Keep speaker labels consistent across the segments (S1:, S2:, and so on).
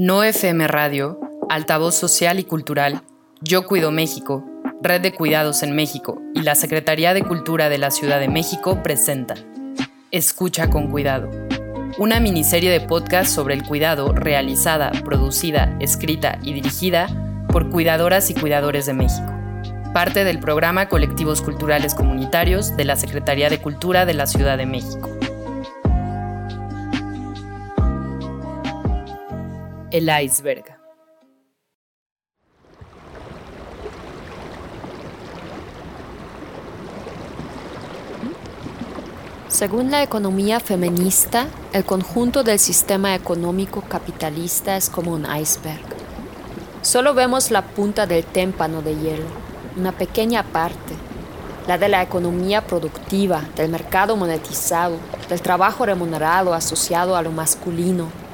S1: No FM Radio, Altavoz Social y Cultural, Yo Cuido México, Red de Cuidados en México y la Secretaría de Cultura de la Ciudad de México presentan Escucha con Cuidado, una miniserie de podcast sobre el cuidado realizada, producida, escrita y dirigida por cuidadoras y cuidadores de México. Parte del programa Colectivos Culturales Comunitarios de la Secretaría de Cultura de la Ciudad de México. El iceberg.
S2: Según la economía feminista, el conjunto del sistema económico capitalista es como un iceberg. Solo vemos la punta del témpano de hielo, una pequeña parte, la de la economía productiva, del mercado monetizado, del trabajo remunerado asociado a lo masculino,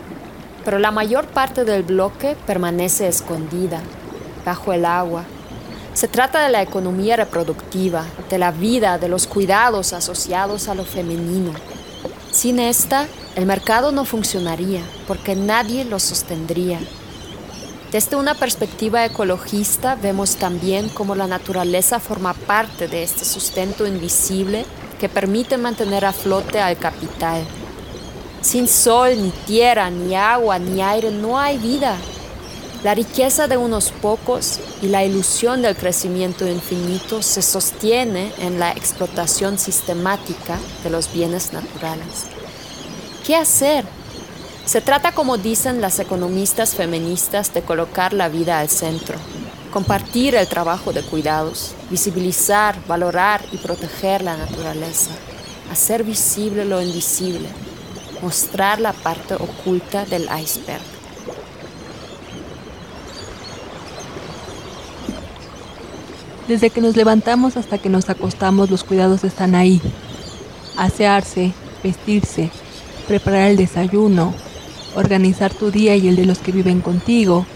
S2: pero la mayor parte del bloque permanece escondida, bajo el agua. Se trata de la economía reproductiva, de la vida, de los cuidados asociados a lo femenino. Sin esta, el mercado no funcionaría porque nadie lo sostendría. Desde una perspectiva ecologista vemos también cómo la naturaleza forma parte de este sustento invisible que permite mantener a flote al capital sin sol, ni tierra, ni agua, ni aire, no hay vida. La riqueza de unos pocos y la ilusión del crecimiento infinito se sostiene en la explotación sistemática de los bienes naturales. ¿Qué hacer? Se trata, como dicen las economistas feministas, de colocar la vida al centro, compartir el trabajo de cuidados, visibilizar, valorar y proteger la naturaleza, hacer visible lo invisible mostrar la parte oculta del iceberg.
S3: Desde que nos levantamos hasta que nos acostamos, los cuidados están ahí. Asearse, vestirse, preparar el desayuno, organizar tu día y el de los que viven contigo,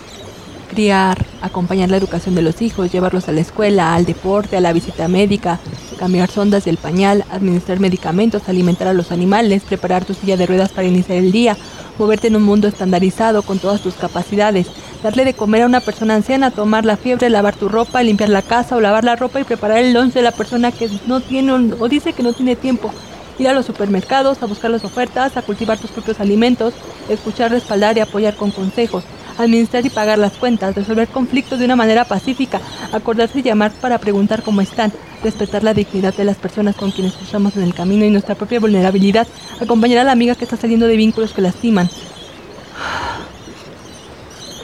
S3: criar, acompañar la educación de los hijos, llevarlos a la escuela, al deporte, a la visita médica, cambiar sondas del pañal, administrar medicamentos, alimentar a los animales, preparar tu silla de ruedas para iniciar el día, moverte en un mundo estandarizado con todas tus capacidades, darle de comer a una persona anciana, tomar la fiebre, lavar tu ropa, limpiar la casa o lavar la ropa y preparar el lunch de la persona que no tiene o dice que no tiene tiempo. Ir a los supermercados, a buscar las ofertas, a cultivar tus propios alimentos, escuchar, respaldar y apoyar con consejos administrar y pagar las cuentas, resolver conflictos de una manera pacífica, acordarse y llamar para preguntar cómo están, respetar la dignidad de las personas con quienes cruzamos en el camino y nuestra propia vulnerabilidad, acompañar a la amiga que está saliendo de vínculos que lastiman.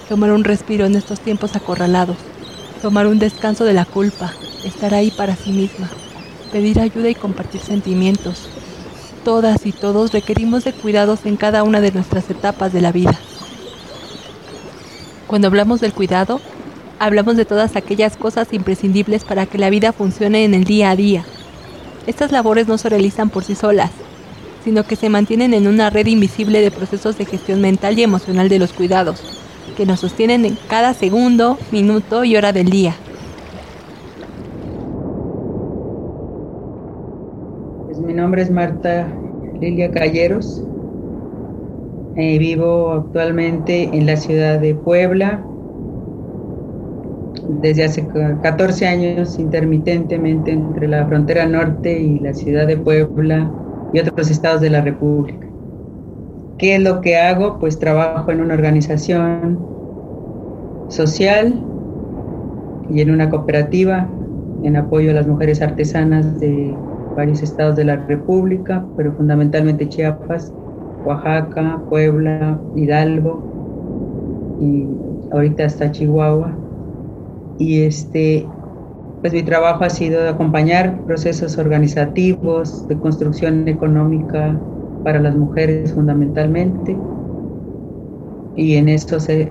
S3: Tomar un respiro en estos tiempos acorralados, tomar un descanso de la culpa, estar ahí para sí misma, pedir ayuda y compartir sentimientos. Todas y todos requerimos de cuidados en cada una de nuestras etapas de la vida. Cuando hablamos del cuidado, hablamos de todas aquellas cosas imprescindibles para que la vida funcione en el día a día. Estas labores no se realizan por sí solas, sino que se mantienen en una red invisible de procesos de gestión mental y emocional de los cuidados, que nos sostienen en cada segundo, minuto y hora del día.
S4: Pues mi nombre es Marta Lilia Calleros, eh, vivo actualmente en la ciudad de Puebla. Desde hace 14 años intermitentemente entre la frontera norte y la ciudad de Puebla y otros estados de la República. ¿Qué es lo que hago? Pues trabajo en una organización social y en una cooperativa en apoyo a las mujeres artesanas de varios estados de la República, pero fundamentalmente Chiapas Oaxaca, Puebla, Hidalgo y ahorita hasta Chihuahua. Y este, pues mi trabajo ha sido acompañar procesos organizativos de construcción económica para las mujeres fundamentalmente. Y en esto he,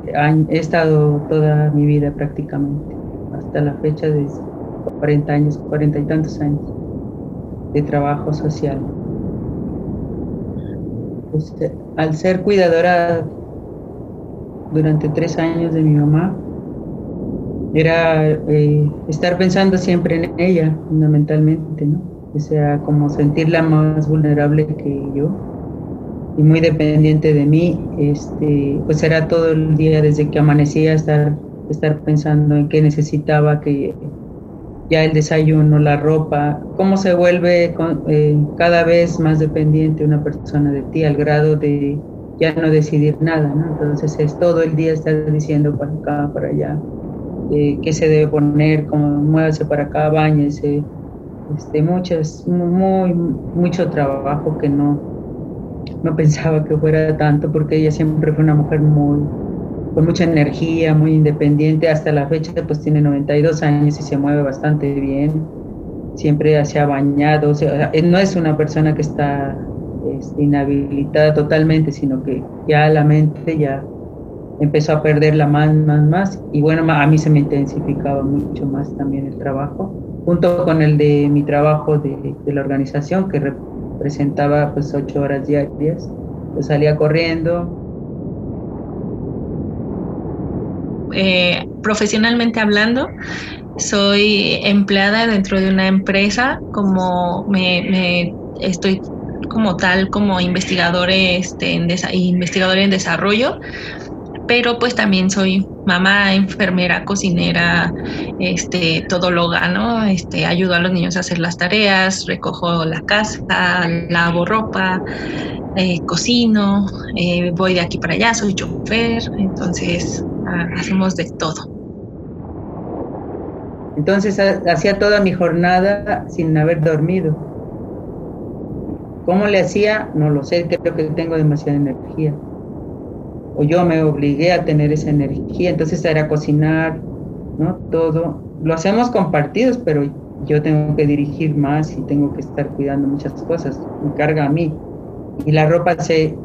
S4: he estado toda mi vida prácticamente, hasta la fecha de 40 años, 40 y tantos años de trabajo social. Este, al ser cuidadora durante tres años de mi mamá, era eh, estar pensando siempre en ella, fundamentalmente, ¿no? O sea, como sentirla más vulnerable que yo. y muy dependiente de mí, este, pues era todo el día desde que amanecía estar, estar pensando en qué necesitaba, que ya el desayuno, la ropa, cómo se vuelve eh, cada vez más dependiente una persona de ti al grado de ya no decidir nada, ¿no? Entonces es todo el día estar diciendo para acá, para allá, eh, qué se debe poner, cómo muévase para acá, bañese, este, muchas, muy, mucho trabajo que no, no pensaba que fuera tanto, porque ella siempre fue una mujer muy, con mucha energía, muy independiente, hasta la fecha pues tiene 92 años y se mueve bastante bien, siempre se ha bañado, o sea, no es una persona que está este, inhabilitada totalmente, sino que ya la mente ya empezó a perderla más, más, más, y bueno, a mí se me intensificaba mucho más también el trabajo, junto con el de mi trabajo de, de la organización, que representaba pues ocho horas diarias, yo salía corriendo,
S5: Eh, profesionalmente hablando, soy empleada dentro de una empresa, como me, estoy como tal como investigador, este, en investigador en desarrollo, pero pues también soy mamá, enfermera, cocinera, este, todóloga, ¿no? Este, ayudo a los niños a hacer las tareas, recojo la casa, lavo ropa, eh, cocino, eh, voy de aquí para allá, soy chofer, entonces hacemos de todo.
S4: Entonces hacía toda mi jornada sin haber dormido. ¿Cómo le hacía? No lo sé, creo que tengo demasiada energía. O yo me obligué a tener esa energía, entonces era cocinar, ¿no? Todo. Lo hacemos compartidos, pero yo tengo que dirigir más y tengo que estar cuidando muchas cosas. Me carga a mí. Y la ropa se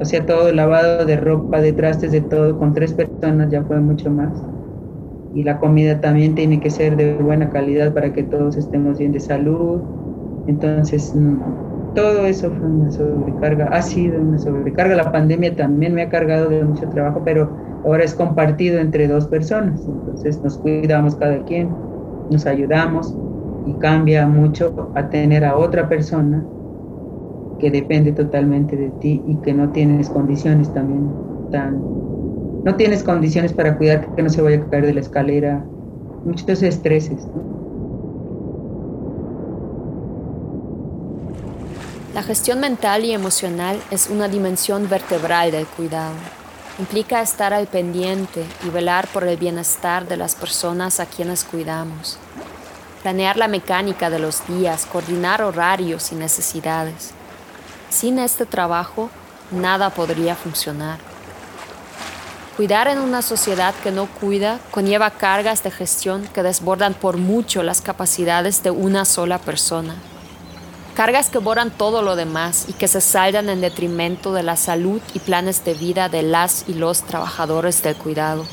S4: o sea, todo lavado de ropa, de trastes, de todo, con tres personas ya fue mucho más. Y la comida también tiene que ser de buena calidad para que todos estemos bien de salud. Entonces, mm, todo eso fue una sobrecarga, ha sido una sobrecarga. La pandemia también me ha cargado de mucho trabajo, pero ahora es compartido entre dos personas. Entonces nos cuidamos cada quien, nos ayudamos y cambia mucho a tener a otra persona que depende totalmente de ti y que no tienes condiciones también tan... No tienes condiciones para cuidar que no se vaya a caer de la escalera, muchos estreses.
S2: La gestión mental y emocional es una dimensión vertebral del cuidado. Implica estar al pendiente y velar por el bienestar de las personas a quienes cuidamos. Planear la mecánica de los días, coordinar horarios y necesidades. Sin este trabajo, nada podría funcionar. Cuidar en una sociedad que no cuida conlleva cargas de gestión que desbordan por mucho las capacidades de una sola persona. Cargas que borran todo lo demás y que se saldan en detrimento de la salud y planes de vida de las y los trabajadores del cuidado.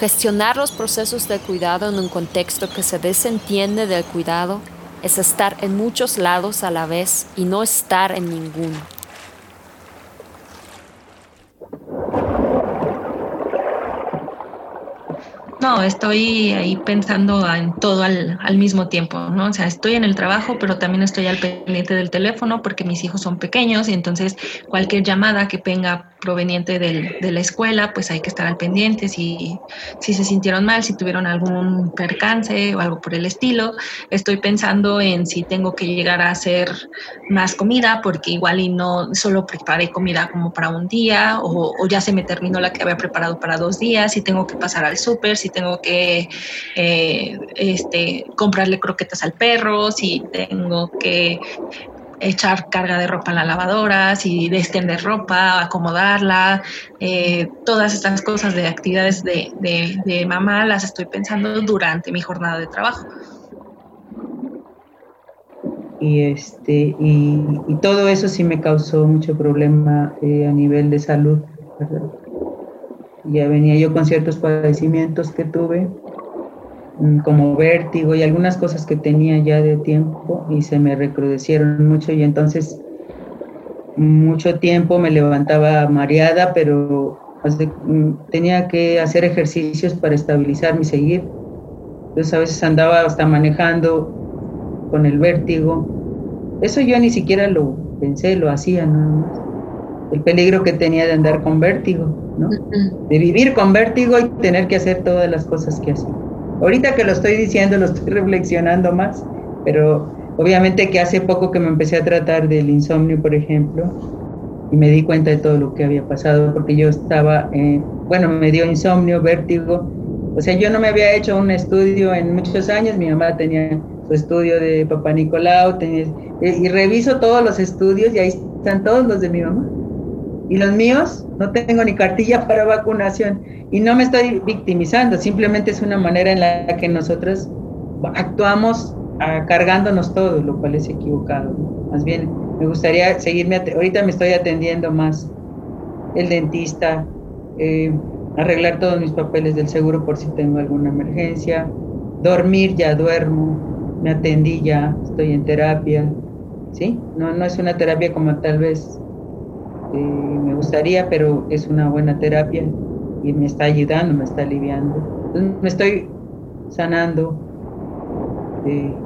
S2: Gestionar los procesos de cuidado en un contexto que se desentiende del cuidado es estar en muchos lados a la vez y no estar en ninguno.
S5: No, estoy ahí pensando en todo al, al, mismo tiempo, ¿no? O sea, estoy en el trabajo, pero también estoy al pendiente del teléfono porque mis hijos son pequeños y entonces cualquier llamada que venga proveniente del, de la escuela, pues hay que estar al pendiente si, si se sintieron mal, si tuvieron algún percance o algo por el estilo. Estoy pensando en si tengo que llegar a hacer más comida porque igual y no solo preparé comida como para un día o, ya se me terminó la que había preparado para dos días, si tengo que pasar al súper, si tengo que eh, este, comprarle croquetas al perro, si tengo que echar carga de ropa en la lavadora, si extender ropa, acomodarla, eh, todas estas cosas de actividades de, de, mamá las estoy pensando durante mi jornada de trabajo.
S4: Y, este, y, todo eso sí me causó mucho problema eh, a nivel de salud. Ya venía yo con ciertos padecimientos que tuve, como vértigo y algunas cosas que tenía ya de tiempo y se me recrudecieron mucho y entonces mucho tiempo me levantaba mareada, pero mm, tenía que hacer ejercicios para estabilizarme y seguir. Entonces a veces andaba hasta manejando con el vértigo. Eso yo ni siquiera lo pensé, lo hacía nada más. el peligro que tenía de andar con vértigo, ¿no? De vivir con vértigo y tener que hacer todas las cosas que hacía. Ahorita que lo estoy diciendo, lo estoy reflexionando más, pero obviamente que hace poco que me empecé a tratar del insomnio, por ejemplo, y me di cuenta de todo lo que había pasado, porque yo estaba, bueno, me dio insomnio, vértigo, o sea, yo no me había hecho un estudio en muchos años, mi mamá tenía su estudio de Papá Nicolau, tenía, y reviso todos los estudios y ahí están todos los de mi mamá. Y los míos, no tengo ni cartilla para vacunación. Y no me estoy victimizando, simplemente es una manera en la que nosotros actuamos ah, cargándonos todo, lo cual es equivocado. Más bien, me gustaría seguirme, ahorita me estoy atendiendo más el dentista, eh, arreglar todos mis papeles del seguro por si tengo alguna emergencia, dormir ya duermo, me atendí ya, estoy en terapia, ¿sí? No, no es una terapia como tal vez eh, me gustaría, pero es una buena terapia y me está ayudando, me está aliviando. me estoy sanando eh,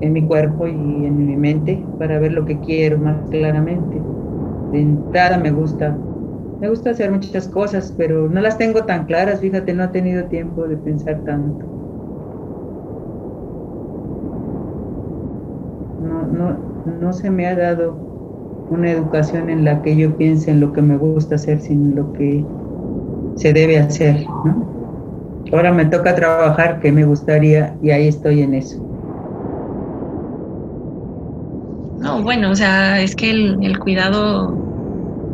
S4: en mi cuerpo y en mi mente para ver lo que quiero más claramente. De entrada me gusta, me gusta hacer muchas cosas, pero no las tengo tan claras, fíjate, no he tenido tiempo de pensar tanto. No, no, no se me ha dado una educación en la que yo piense en lo que me gusta hacer, sino lo que se debe hacer. Ahora me toca trabajar que me gustaría y ahí estoy en eso.
S5: No, bueno, o sea, es que el, cuidado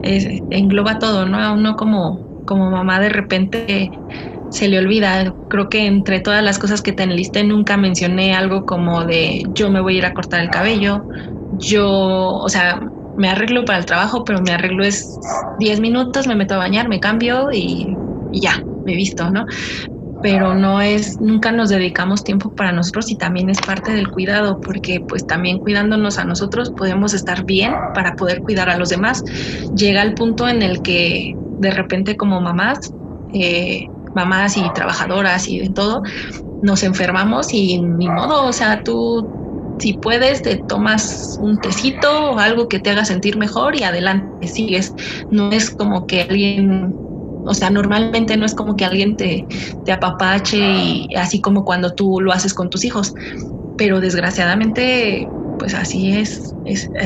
S5: engloba todo, ¿no? A uno como, como mamá de repente se le olvida. Creo que entre todas las cosas que te enlisté nunca mencioné algo como de yo me voy a ir a cortar el cabello, yo, o sea, me arreglo para el trabajo, pero me arreglo es 10 minutos, me meto a bañar, me cambio y, ya, me visto, ¿no? Pero no es, nunca nos dedicamos tiempo para nosotros y también es parte del cuidado, porque pues también cuidándonos a nosotros podemos estar bien para poder cuidar a los demás. Llega el punto en el que de repente como mamás, eh, mamás y trabajadoras y de todo, nos enfermamos y ni modo, o sea, tú si puedes, te tomas un tecito o algo que te haga sentir mejor y adelante, sigues. No es como que alguien, o sea, normalmente no es como que alguien te, te apapache y así como cuando tú lo haces con tus hijos. Pero desgraciadamente, pues así es,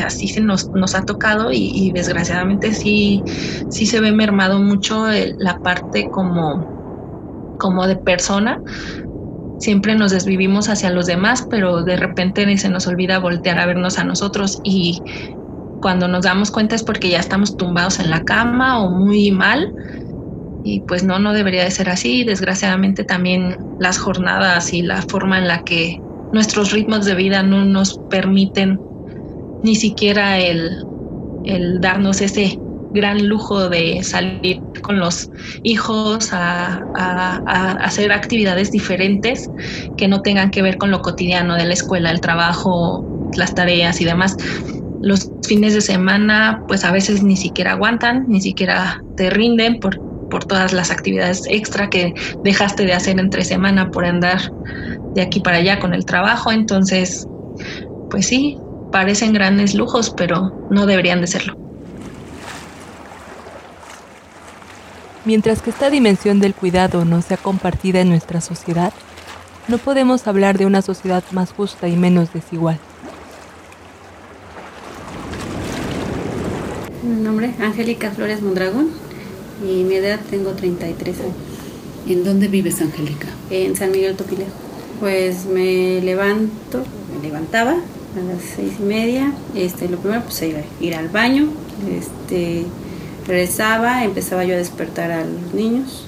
S5: así se nos, nos ha tocado y, desgraciadamente sí, sí se ve mermado mucho la parte como, como de persona siempre nos desvivimos hacia los demás, pero de repente se nos olvida voltear a vernos a nosotros y cuando nos damos cuenta es porque ya estamos tumbados en la cama o muy mal y pues no, no debería de ser así. Desgraciadamente también las jornadas y la forma en la que nuestros ritmos de vida no nos permiten ni siquiera el, el darnos ese gran lujo de salir con los hijos a, hacer actividades diferentes que no tengan que ver con lo cotidiano de la escuela, el trabajo, las tareas y demás. Los fines de semana pues a veces ni siquiera aguantan, ni siquiera te rinden por, por todas las actividades extra que dejaste de hacer entre semana por andar de aquí para allá con el trabajo. Entonces, pues sí, parecen grandes lujos, pero no deberían de serlo.
S3: Mientras que esta dimensión del cuidado no sea compartida en nuestra sociedad, no podemos hablar de una sociedad más justa y menos desigual.
S6: Mi nombre es Angélica Flores Mondragón y mi edad tengo 33 años.
S7: ¿En dónde vives, Angélica?
S6: En San Miguel Topilejo. Pues me levanto, me levantaba a las seis y media. Este, lo primero pues era ir al baño, este, regresaba, empezaba yo a despertar a los niños.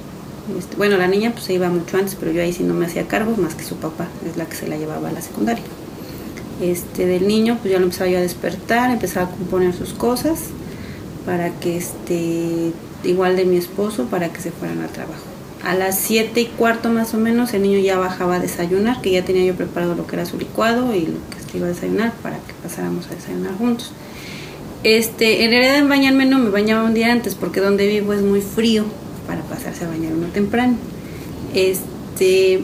S6: Este, bueno, la niña pues se iba mucho antes, pero yo ahí sí no me hacía cargo, más que su papá, es la que se la llevaba a la secundaria. Este, del niño, pues ya lo empezaba yo a despertar, empezaba a componer sus cosas para que, este, igual de mi esposo, para que se fueran al trabajo. A las siete y cuarto más o menos, el niño ya bajaba a desayunar, que ya tenía yo preparado lo que era su licuado y lo que iba a desayunar para que pasáramos a desayunar juntos. Este, en realidad en bañarme no me bañaba un día antes porque donde vivo es muy frío para pasarse a bañar uno temprano. Este,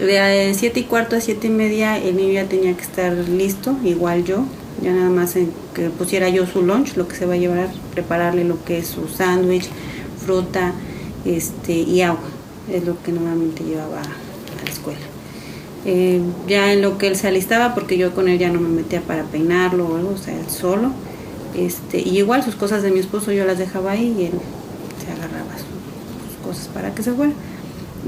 S6: de siete y cuarto a siete y media el niño ya tenía que estar listo, igual yo, ya nada más en que pusiera yo su lunch, lo que se va a llevar, prepararle lo que es su sándwich, fruta este, y agua, es lo que normalmente llevaba a la escuela. Eh, ya en lo que él se alistaba, porque yo con él ya no me metía para peinarlo o algo, o sea, él solo. Este, y igual sus cosas de mi esposo yo las dejaba ahí y él se agarraba sus, cosas para que se fuera.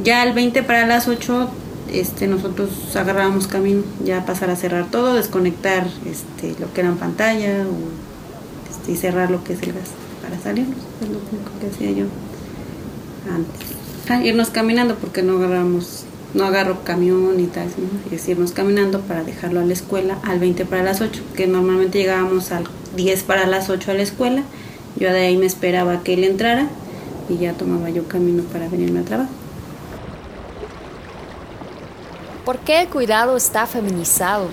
S6: Ya al 20 para las 8 este, nosotros agarrábamos camino, ya pasar a cerrar todo, desconectar este, lo que era en pantalla este, y cerrar lo que es el gas para salirnos. Es lo único que hacía yo antes. Ah, irnos caminando porque no agarramos no agarro camión y tal, ¿no? es irnos caminando para dejarlo a la escuela al 20 para las 8, que normalmente llegábamos al 10 para las 8 a la escuela, yo de ahí me esperaba que él entrara y ya tomaba yo camino para venirme a trabajo.
S2: ¿Por qué el cuidado está feminizado?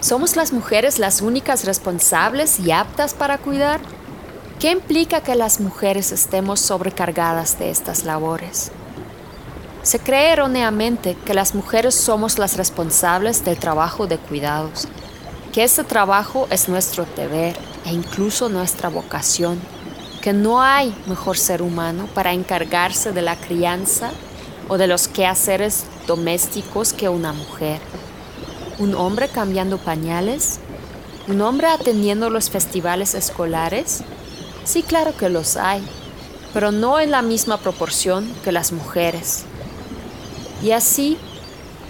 S2: ¿Somos las mujeres las únicas responsables y aptas para cuidar? ¿Qué implica que las mujeres estemos sobrecargadas de estas labores? Se cree erróneamente que las mujeres somos las responsables del trabajo de cuidados, que ese trabajo es nuestro deber e incluso nuestra vocación, que no hay mejor ser humano para encargarse de la crianza o de los quehaceres domésticos que una mujer. Un hombre cambiando pañales, un hombre atendiendo los festivales escolares. Sí, claro que los hay, pero no en la misma proporción que las mujeres. Y así,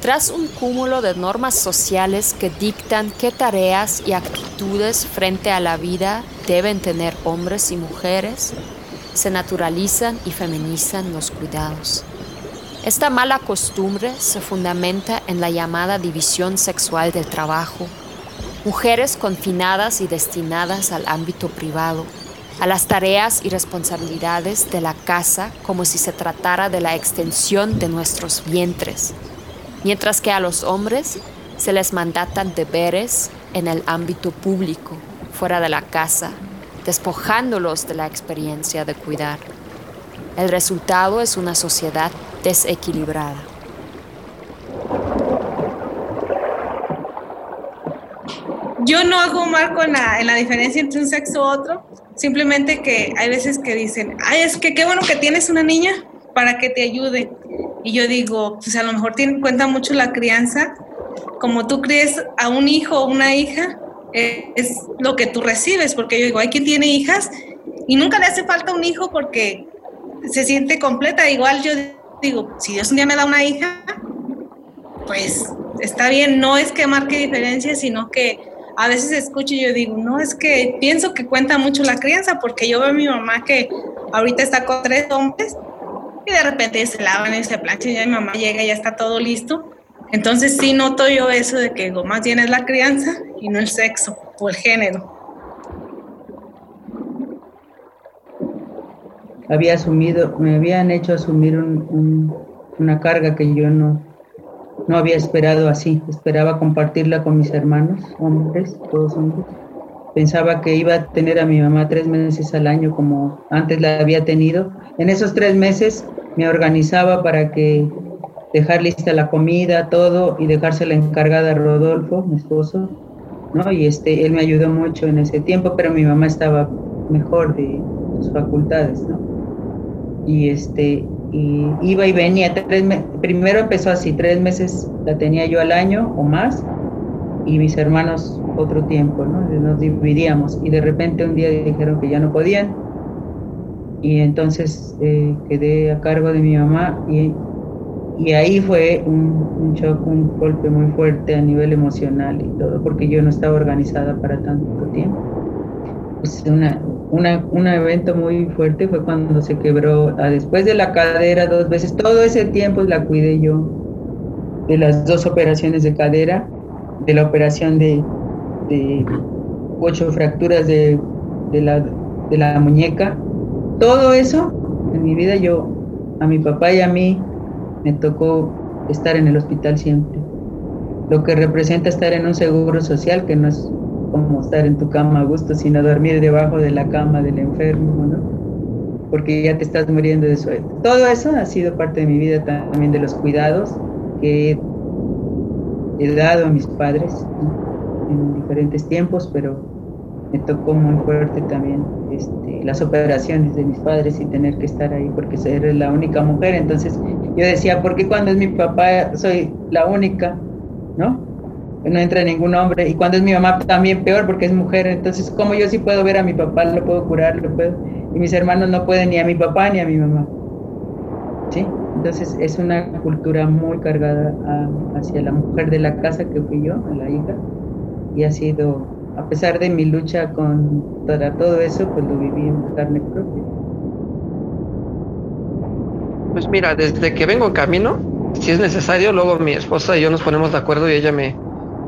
S2: tras un cúmulo de normas sociales que dictan qué tareas y actitudes frente a la vida deben tener hombres y mujeres, se naturalizan y feminizan los cuidados. Esta mala costumbre se fundamenta en la llamada división sexual del trabajo, mujeres confinadas y destinadas al ámbito privado, a las tareas y responsabilidades de la casa como si se tratara de la extensión de nuestros vientres, mientras que a los hombres se les mandatan deberes en el ámbito público, fuera de la casa, despojándolos de la experiencia de cuidar. El resultado es una sociedad desequilibrada.
S8: Yo no hago marco en la, en la diferencia entre un sexo u otro, Simplemente que hay veces que dicen, ay, es que qué bueno que tienes una niña para que te ayude. Y yo digo, pues a lo mejor tiene cuenta mucho la crianza. Como tú crees a un hijo o una hija, es lo que tú recibes, porque yo digo, hay quien tiene hijas y nunca le hace falta un hijo porque se siente completa. Igual yo digo, si Dios un día me da una hija, pues está bien, no es que marque diferencia, sino que a veces escucho y yo digo, no, es que pienso que cuenta mucho la crianza, porque yo veo a mi mamá que ahorita está con tres hombres y de repente se lavan y se planchan y ya mi mamá llega y ya está todo listo. Entonces sí noto yo eso de que más bien es la crianza y no el sexo o el género.
S4: Había asumido, me habían hecho asumir una carga que yo no, no había esperado así, esperaba compartirla con mis hermanos, hombres, todos hombres. Pensaba que iba a tener a mi mamá tres meses al año como antes la había tenido. En esos tres meses me organizaba para que dejar lista la comida, todo, y dejársela encargada a Rodolfo, mi esposo, ¿no? Y este, él me ayudó mucho en ese tiempo, pero mi mamá estaba mejor de sus facultades, ¿no? Y este, y iba y venía. Tres primero empezó así, tres meses la tenía yo al año o más y mis hermanos otro tiempo, ¿no? Nos dividíamos y de repente un día dijeron que ya no podían y entonces eh, quedé a cargo de mi mamá y, y ahí fue un, un shock, un golpe muy fuerte a nivel emocional y todo, porque yo no estaba organizada para tanto tiempo. Pues una, un evento muy fuerte fue cuando se quebró, ah, después de la cadera dos veces, todo ese tiempo la cuidé yo, de las dos operaciones de cadera, de la operación de, ocho fracturas de, la, de la muñeca, todo eso en mi vida yo, a mi papá y a mí, me tocó estar en el hospital siempre. Lo que representa estar en un seguro social que no es como estar en tu cama a gusto, sino dormir debajo de la cama del enfermo, ¿no? Porque ya te estás muriendo de sueño. Todo eso ha sido parte de mi vida también, de los cuidados que he dado a mis padres. en diferentes tiempos, pero me tocó muy fuerte también este, las operaciones de mis padres y tener que estar ahí porque ser la única mujer. Entonces yo decía, ¿por qué cuando es mi papá soy la única? ¿No? No entra ningún hombre. Y cuando es mi mamá también peor porque es mujer. Entonces, ¿cómo yo sí puedo ver a mi papá? Lo puedo curar, lo puedo. Y mis hermanos no pueden ni a mi papá ni a mi mamá. ¿Sí? Entonces es una cultura muy cargada hacia la mujer de la casa que fui yo, a la hija. Y ha sido a pesar de mi lucha con todo eso, pues lo viví en carne propia.
S9: Pues mira, desde que vengo en camino, si es necesario, luego mi esposa y yo nos ponemos de acuerdo y ella me,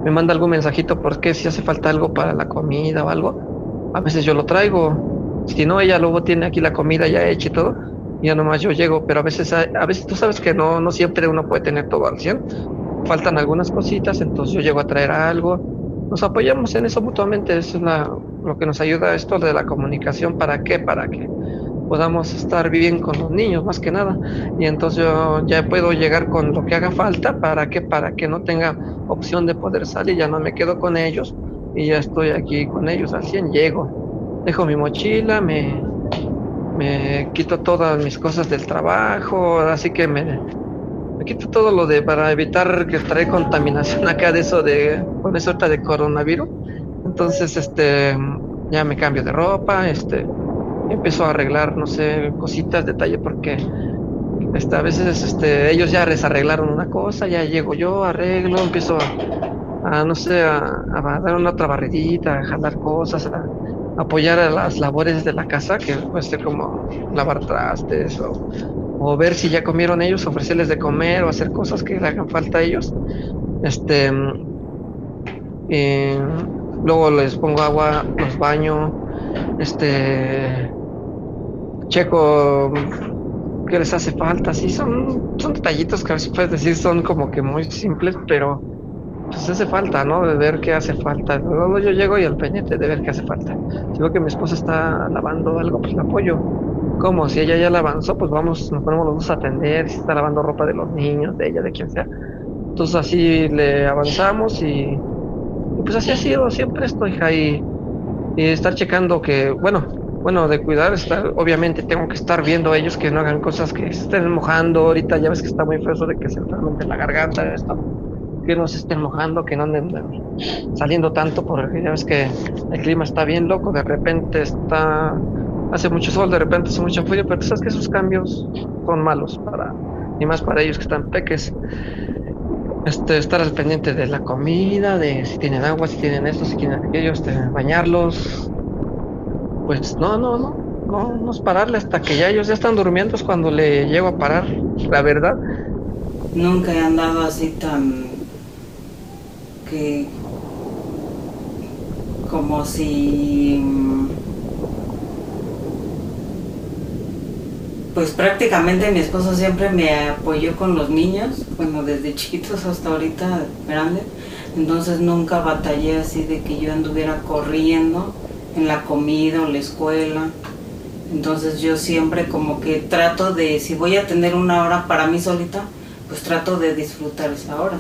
S9: me manda algún mensajito porque si hace falta algo para la comida o algo, a veces yo lo traigo. Si no, ella luego tiene aquí la comida ya hecha y todo, ya nomás yo llego, pero a veces, a veces tú sabes que no, no siempre uno puede tener todo al 100. Faltan algunas cositas, entonces yo llego a traer algo nos apoyamos en eso mutuamente, eso es lo que nos ayuda esto de la comunicación, ¿para qué? Para que podamos estar bien con los niños más que nada y entonces yo ya puedo llegar con lo que haga falta para que para que no tenga opción de poder salir ya no me quedo con ellos y ya estoy aquí con ellos al 100 llego dejo mi mochila me me quito todas mis cosas del trabajo así que me me quito todo lo de para evitar que trae contaminación acá de eso de con eso de coronavirus. Entonces este ya me cambio de ropa este empiezo a arreglar no sé cositas detalle porque este, a veces este ellos ya desarreglaron una cosa ya llego yo arreglo empiezo a, no sé a, dar una otra barridita a jalar cosas a, apoyar a las labores de la casa que puede ser como lavar trastes o o ver si ya comieron ellos, ofrecerles de comer o hacer cosas que le hagan falta a ellos. Este, eh, luego les pongo agua, los baño, este, checo qué les hace falta. Sí, son, son detallitos que a veces puedes decir son como que muy simples, pero pues hace falta, ¿no? De ver qué hace falta. Luego yo llego y al pendiente de ver qué hace falta. Si veo que mi esposa está lavando algo, pues la apoyo como si ella ya la avanzó, pues vamos, nos ponemos los dos a atender, si está lavando ropa de los niños, de ella, de quien sea. Entonces así le avanzamos y, pues así ha sido, siempre estoy ahí y estar checando que, bueno, bueno, de cuidar, estar, obviamente tengo que estar viendo a ellos que no hagan cosas que se estén mojando, ahorita ya ves que está muy feo eso de que se enfermen la garganta, esto, que no se estén mojando, que no anden saliendo tanto, porque ya ves que el clima está bien loco, de repente está hace mucho sol, de repente hace mucho frío, pero tú sabes que esos cambios son malos para, y más para ellos que están peques. Este, estar al pendiente de la comida, de si tienen agua, si tienen esto, si tienen aquello, este, bañarlos. Pues no, no, no, no, no es pararle hasta que ya ellos ya están durmiendo, es cuando le llego a parar, la verdad.
S10: Nunca he andado así tan que como si pues prácticamente mi esposo siempre me apoyó con los niños, bueno, desde chiquitos hasta ahorita grandes, entonces nunca batallé así de que yo anduviera corriendo en la comida o la escuela. Entonces yo siempre como que trato de, si voy a tener una hora para mí solita, pues trato de disfrutar esa hora.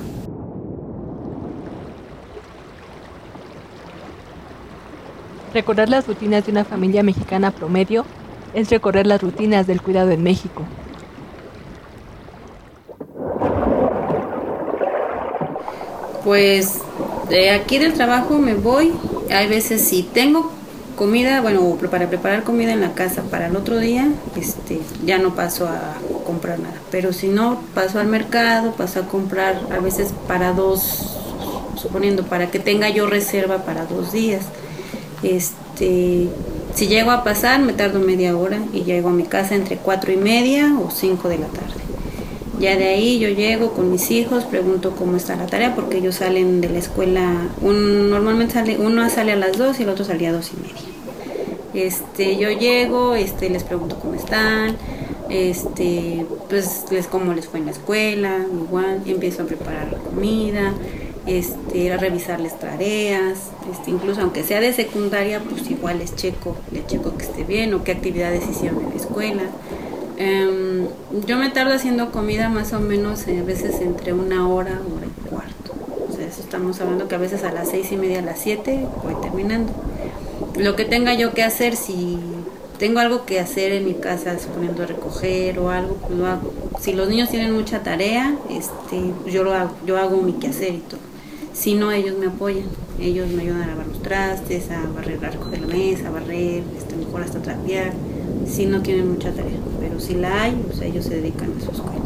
S3: Recordar las rutinas de una familia mexicana promedio es recorrer las rutinas del cuidado en México.
S6: Pues de aquí del trabajo me voy. Hay veces si tengo comida, bueno, para preparar comida en la casa para el otro día, este, ya no paso a comprar nada. Pero si no, paso al mercado, paso a comprar a veces para dos, suponiendo para que tenga yo reserva para dos días. Este, si llego a pasar, me tardo media hora y llego a mi casa entre cuatro y media o cinco de la tarde. Ya de ahí yo llego con mis hijos, pregunto cómo está la tarea, porque ellos salen de la escuela, un, normalmente sale, uno sale a las dos y el otro salía a dos y media. Este, yo llego, este, les pregunto cómo están, este, pues les cómo les fue en la escuela, igual, empiezo a preparar la comida, este, a revisarles tareas, este, incluso aunque sea de secundaria, pues igual les checo, les checo que esté bien o qué actividades hicieron en la escuela. Em, yo me tardo haciendo comida más o menos eh, a veces entre una hora, hora y cuarto. O sea, estamos hablando que a veces a las seis y media, a las siete voy terminando. Lo que tenga yo que hacer, si tengo algo que hacer en mi casa, suponiendo recoger o algo, pues lo hago. Si los niños tienen mucha tarea, este, yo lo hago, yo hago mi quehacer y todo. Si no, ellos me apoyan, ellos me ayudan a lavar los trastes, a barrer, a recoger la mesa, a barrer, este, mejor hasta trapear, si no tienen mucha tarea, pero si la hay, pues ellos se dedican a su escuela.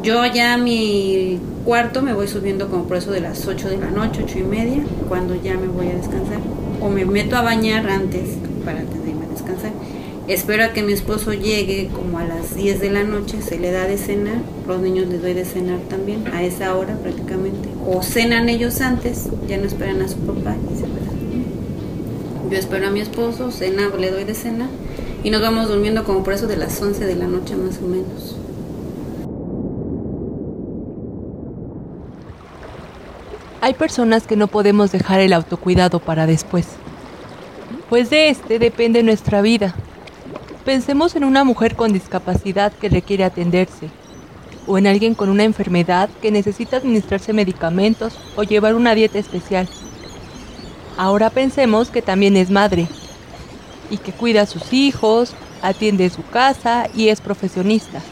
S6: Yo ya mi cuarto me voy subiendo como por eso de las 8 de la noche, 8 y media, cuando ya me voy a descansar. O me meto a bañar antes para tenerme a descansar. Espero a que mi esposo llegue como a las 10 de la noche, se le da de cenar, los niños les doy de cenar también, a esa hora prácticamente. O cenan ellos antes, ya no esperan a su papá y se Yo espero a mi esposo, cena, le doy de cena y nos vamos durmiendo como por eso de las 11 de la noche más o menos.
S3: Hay personas que no podemos dejar el autocuidado para después, pues de este depende nuestra vida. Pensemos en una mujer con discapacidad que requiere atenderse, o en alguien con una enfermedad que necesita administrarse medicamentos o llevar una dieta especial. Ahora pensemos que también es madre y que cuida a sus hijos, atiende su casa y es profesionista.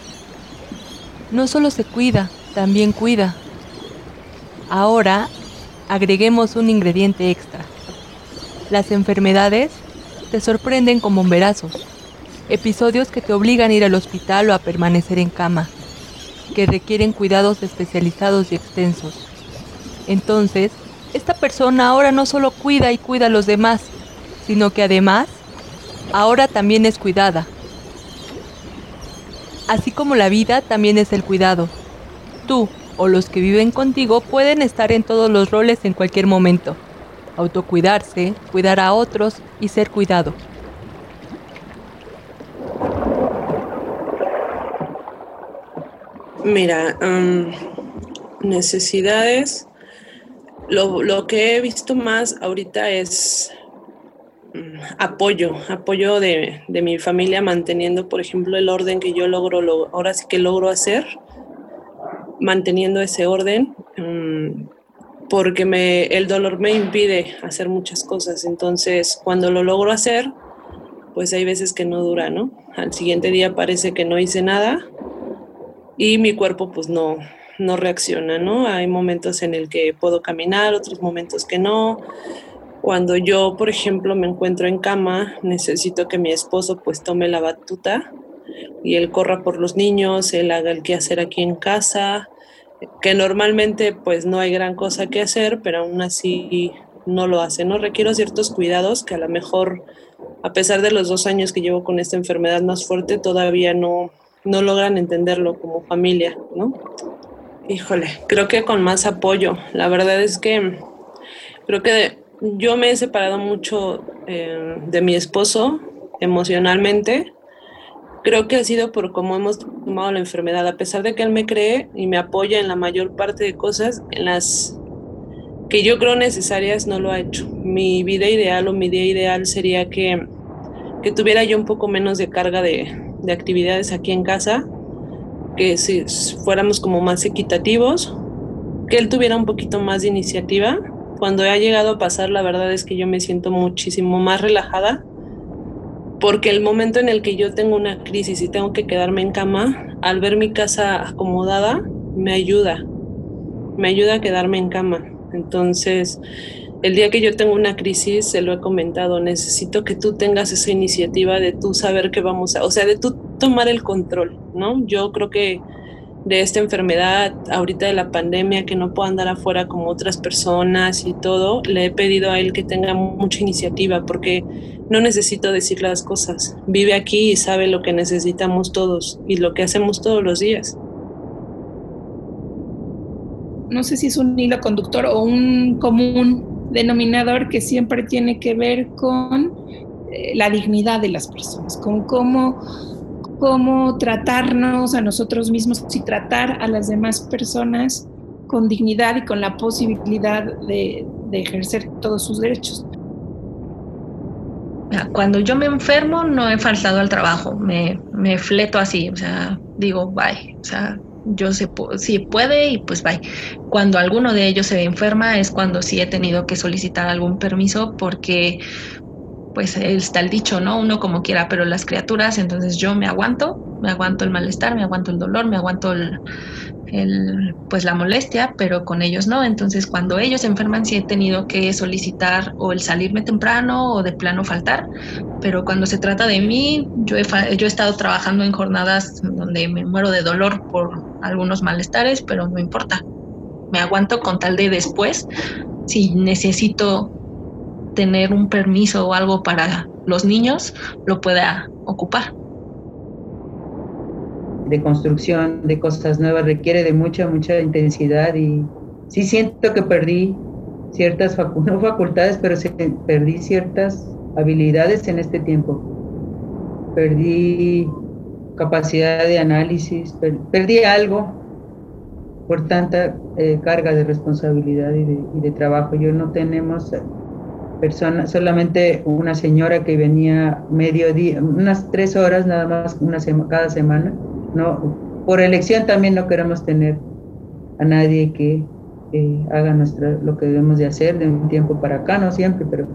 S3: No solo se cuida, también cuida. Ahora agreguemos un ingrediente extra. Las enfermedades te sorprenden con bomberazos, episodios que te obligan a ir al hospital o a permanecer en cama, que requieren cuidados especializados y extensos. Entonces, esta persona ahora no solo cuida y cuida a los demás, sino que además, ahora también es cuidada. Así como la vida también es el cuidado. Tú, o los que viven contigo pueden estar en todos los roles en cualquier momento. Autocuidarse, cuidar a otros y ser cuidado.
S11: Mira, necesidades. Lo, que he visto más ahorita es mm, apoyo, apoyo de, de, mi familia manteniendo, por ejemplo, el orden que yo logro, lo, ahora sí que logro hacer manteniendo ese orden mm, porque me, el dolor me impide hacer muchas cosas. Entonces, cuando lo logro hacer, pues hay veces que no dura, ¿no? Al siguiente día parece que no hice nada y mi cuerpo pues no, no reacciona, ¿no? Hay momentos en el que puedo caminar, otros momentos que no. Cuando yo, por ejemplo, me encuentro en cama, necesito que mi esposo pues tome la batuta y él corra por los niños, él haga el quehacer aquí en casa, que normalmente pues no hay gran cosa que hacer, pero aún así no lo hace, ¿no? Requiero ciertos cuidados que a lo mejor, a pesar de los dos años que llevo con esta enfermedad más fuerte, todavía no, no logran entenderlo como familia, ¿no? Híjole, creo que con más apoyo. La verdad es que creo que yo me he separado mucho eh, de mi esposo emocionalmente creo que ha sido por cómo hemos tomado la enfermedad, a pesar de que él me cree y me apoya en la mayor parte de cosas, en las que yo creo necesarias no lo ha hecho. Mi vida ideal o mi día ideal sería que, que tuviera yo un poco menos de carga de, de actividades aquí en casa, que si fuéramos como más equitativos, que él tuviera un poquito más de iniciativa. Cuando ha llegado a pasar, la verdad es que yo me siento muchísimo más relajada porque el momento en el que yo tengo una crisis y tengo que quedarme en cama, al ver mi casa acomodada, me ayuda, me ayuda a quedarme en cama. Entonces, el día que yo tengo una crisis, se lo he comentado, necesito que tú tengas esa iniciativa de tú saber que vamos a, o sea, de tú tomar el control, ¿no? Yo creo que de esta enfermedad, ahorita de la pandemia, que no puedo andar afuera como otras personas y todo, le he pedido a él que tenga mucha iniciativa porque no necesito decir las cosas. Vive aquí y sabe lo que necesitamos todos y lo que hacemos todos los días.
S12: No sé si es un hilo conductor o un común denominador que siempre tiene que ver con eh, la dignidad de las personas, con cómo cómo tratarnos a nosotros mismos y tratar a las demás personas con dignidad y con la posibilidad de, ejercer todos sus derechos.
S5: Cuando yo me enfermo no he faltado al trabajo, me, me fleto así, o sea, digo bye, o sea, yo sé si puede y pues bye. Cuando alguno de ellos se enferma es cuando sí he tenido que solicitar algún permiso porque pues está el dicho, ¿no? Uno como quiera, pero las criaturas, entonces yo me aguanto, me aguanto el malestar, me aguanto el dolor, me aguanto el, pues la molestia, pero con ellos no. Entonces cuando ellos se enferman sí he tenido que solicitar o el salirme temprano o de plano faltar, pero cuando se trata de mí, yo he, yo he estado trabajando en jornadas donde me muero de dolor por algunos malestares, pero no importa. Me aguanto con tal de después, si necesito tener un permiso o algo para los niños, lo pueda ocupar.
S4: De construcción de cosas nuevas requiere de mucha, mucha intensidad y sí siento que perdí ciertas no facultades, pero perdí ciertas habilidades en este tiempo. Perdí capacidad de análisis, perdí algo por tanta eh, carga de responsabilidad y de, y de, trabajo. Yo no tenemos persona, solamente una señora que venía medio día, unas tres horas nada más una cada semana. No, por elección también no queremos tener a nadie que haga nuestra, lo que debemos de hacer de un tiempo para acá, no siempre, pero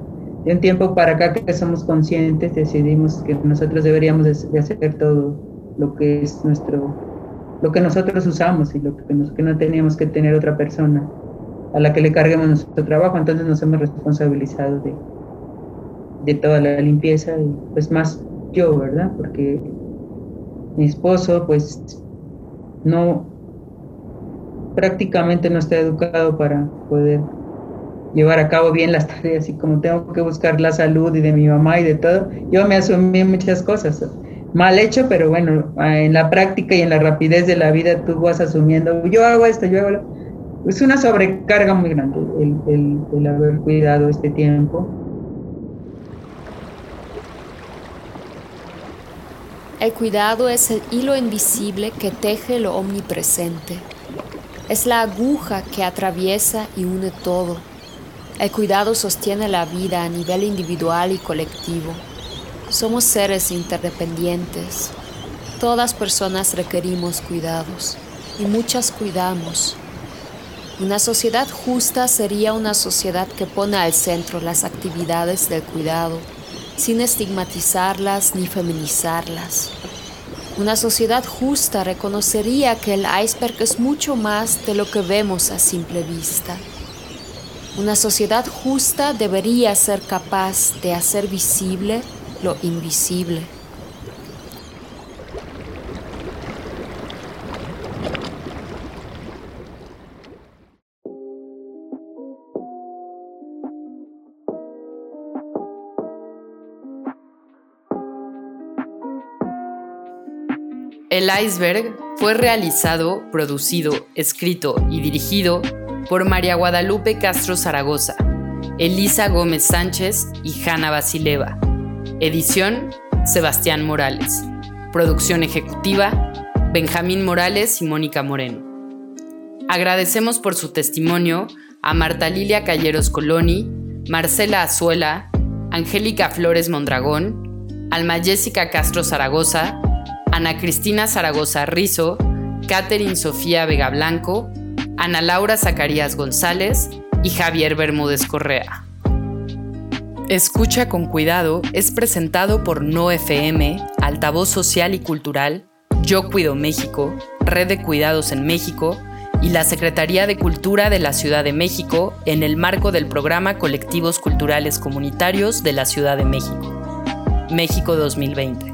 S4: de un tiempo para acá que somos conscientes, decidimos que nosotros deberíamos de, hacer todo lo que es nuestro, lo que nosotros usamos y lo que, que no teníamos que tener otra persona a la que le carguemos nuestro trabajo, entonces nos hemos responsabilizado de, de toda la limpieza y pues más yo, ¿verdad? Porque mi esposo pues no prácticamente no está educado para poder llevar a cabo bien las tareas y como tengo que buscar la salud y de mi mamá y de todo, yo me asumí muchas cosas. Mal hecho, pero bueno, en la práctica y en la rapidez de la vida tú vas asumiendo, yo hago esto, yo hago lo es una sobrecarga muy grande el, haber cuidado este tiempo.
S2: El cuidado es el hilo invisible que teje lo omnipresente. Es la aguja que atraviesa y une todo. El cuidado sostiene la vida a nivel individual y colectivo. Somos seres interdependientes. Todas personas requerimos cuidados y muchas cuidamos una sociedad justa sería una sociedad que pone al centro las actividades del cuidado, sin estigmatizarlas ni feminizarlas. Una sociedad justa reconocería que el iceberg es mucho más de lo que vemos a simple vista. Una sociedad justa debería ser capaz de hacer visible lo invisible.
S1: El iceberg fue realizado, producido, escrito y dirigido por María Guadalupe Castro Zaragoza, Elisa Gómez Sánchez y Hanna Basileva. Edición, Sebastián Morales. Producción ejecutiva, Benjamín Morales y Mónica Moreno. Agradecemos por su testimonio a Marta Lilia Calleros Coloni, Marcela Azuela, Angélica Flores Mondragón, Alma Jessica Castro Zaragoza, Ana Cristina Zaragoza Rizo, Catherine Sofía Vega Blanco, Ana Laura Zacarías González y Javier Bermúdez Correa. Escucha con cuidado es presentado por No FM, Altavoz Social y Cultural, Yo Cuido México, Red de Cuidados en México y la Secretaría de Cultura de la Ciudad de México en el marco del programa Colectivos Culturales Comunitarios de la Ciudad de México. México 2020.